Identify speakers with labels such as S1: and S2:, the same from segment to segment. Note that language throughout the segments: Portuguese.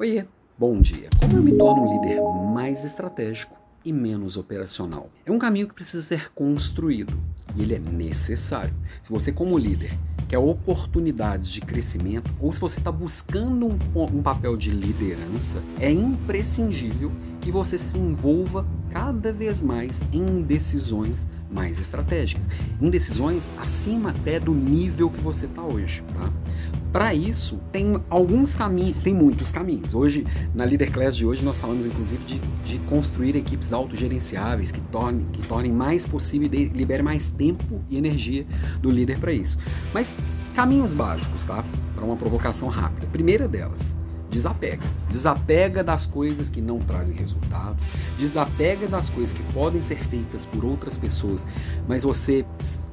S1: Oiê, bom dia. Como eu me torno um líder mais estratégico e menos operacional? É um caminho que precisa ser construído e ele é necessário. Se você, como líder, quer oportunidades de crescimento ou se você está buscando um, um papel de liderança, é imprescindível que você se envolva cada vez mais em decisões mais estratégicas, em decisões acima até do nível que você está hoje, tá? Para isso, tem alguns caminhos, tem muitos caminhos. Hoje, na Leader Class de hoje, nós falamos inclusive de, de construir equipes autogerenciáveis que tornem, que tornem mais possível e libere mais tempo e energia do líder para isso. Mas caminhos básicos, tá? Para uma provocação rápida. Primeira delas, desapega. Desapega das coisas que não trazem resultado, desapega das coisas que podem ser feitas por outras pessoas, mas você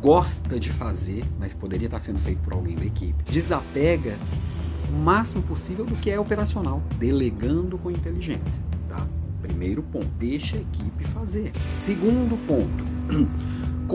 S1: gosta de fazer, mas poderia estar sendo feito por alguém da equipe. Desapega o máximo possível do que é operacional, delegando com inteligência, tá? Primeiro ponto, deixa a equipe fazer. Segundo ponto,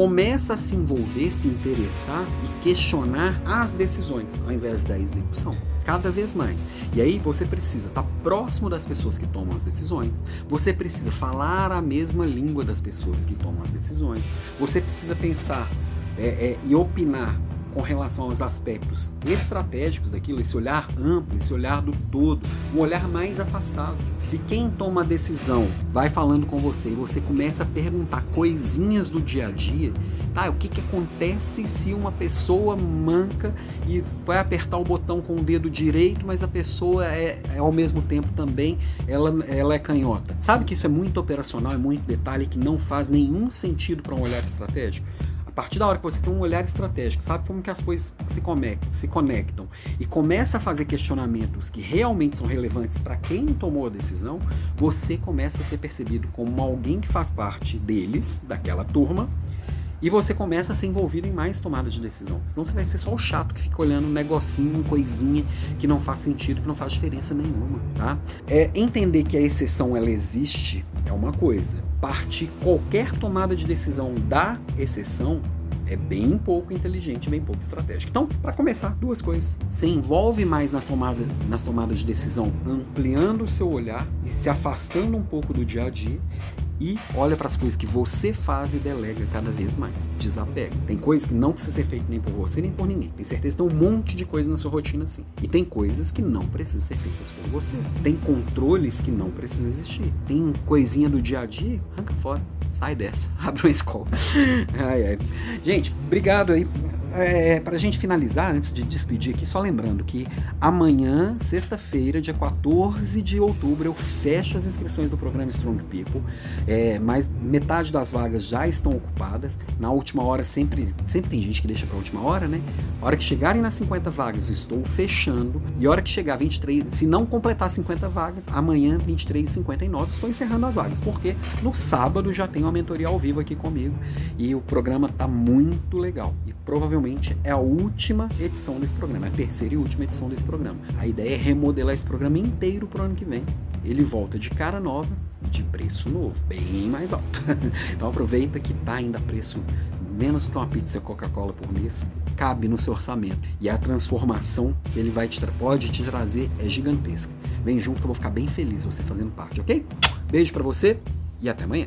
S1: começa a se envolver, se interessar e questionar as decisões ao invés da execução cada vez mais. E aí você precisa estar próximo das pessoas que tomam as decisões, você precisa falar a mesma língua das pessoas que tomam as decisões, você precisa pensar é, é, e opinar com relação aos aspectos estratégicos daquilo, esse olhar amplo, esse olhar do todo, um olhar mais afastado. Se quem toma a decisão vai falando com você e você começa a perguntar coisinhas do dia a dia, tá? O que, que acontece se uma pessoa manca e vai apertar o botão com o dedo direito, mas a pessoa é, é ao mesmo tempo também ela, ela é canhota. Sabe que isso é muito operacional, é muito detalhe que não faz nenhum sentido para um olhar estratégico? A partir da hora que você tem um olhar estratégico, sabe como que as coisas se conectam, se conectam e começa a fazer questionamentos que realmente são relevantes para quem tomou a decisão, você começa a ser percebido como alguém que faz parte deles, daquela turma, e você começa a ser envolvido em mais tomadas de decisão. Senão você vai ser só o chato que fica olhando um negocinho, coisinha que não faz sentido, que não faz diferença nenhuma, tá? É entender que a exceção ela existe é uma coisa. Partir qualquer tomada de decisão da exceção é bem pouco inteligente, bem pouco estratégico. Então, para começar, duas coisas. Se envolve mais na tomada, nas tomadas de decisão, ampliando o seu olhar e se afastando um pouco do dia a dia e olha para as coisas que você faz e delega cada vez mais. Desapega. Tem coisas que não precisa ser feito nem por você nem por ninguém. Tem certeza que tem um monte de coisa na sua rotina assim. E tem coisas que não precisam ser feitas por você. Tem controles que não precisam existir. Tem coisinha do dia a dia, arranca fora. Sai dessa. Abre uma escola. ai, ai. Gente, obrigado aí é, para a gente finalizar, antes de despedir aqui, só lembrando que amanhã, sexta-feira, dia 14 de outubro, eu fecho as inscrições do programa Strong People. É, mas metade das vagas já estão ocupadas. Na última hora, sempre, sempre tem gente que deixa para última hora, né? A hora que chegarem nas 50 vagas, estou fechando. E a hora que chegar 23, se não completar 50 vagas, amanhã, 23 e 59, estou encerrando as vagas. Porque no sábado já tem mentoria ao vivo aqui comigo. E o programa tá muito legal. E provavelmente é a última edição desse programa, é a terceira e última edição desse programa. A ideia é remodelar esse programa inteiro para o ano que vem. Ele volta de cara nova, de preço novo, bem mais alto. então aproveita que tá ainda preço menos que uma pizza Coca-Cola por mês, cabe no seu orçamento. E a transformação que ele vai te, pode te trazer é gigantesca. Vem junto que eu vou ficar bem feliz você fazendo parte, ok? Beijo para você e até amanhã.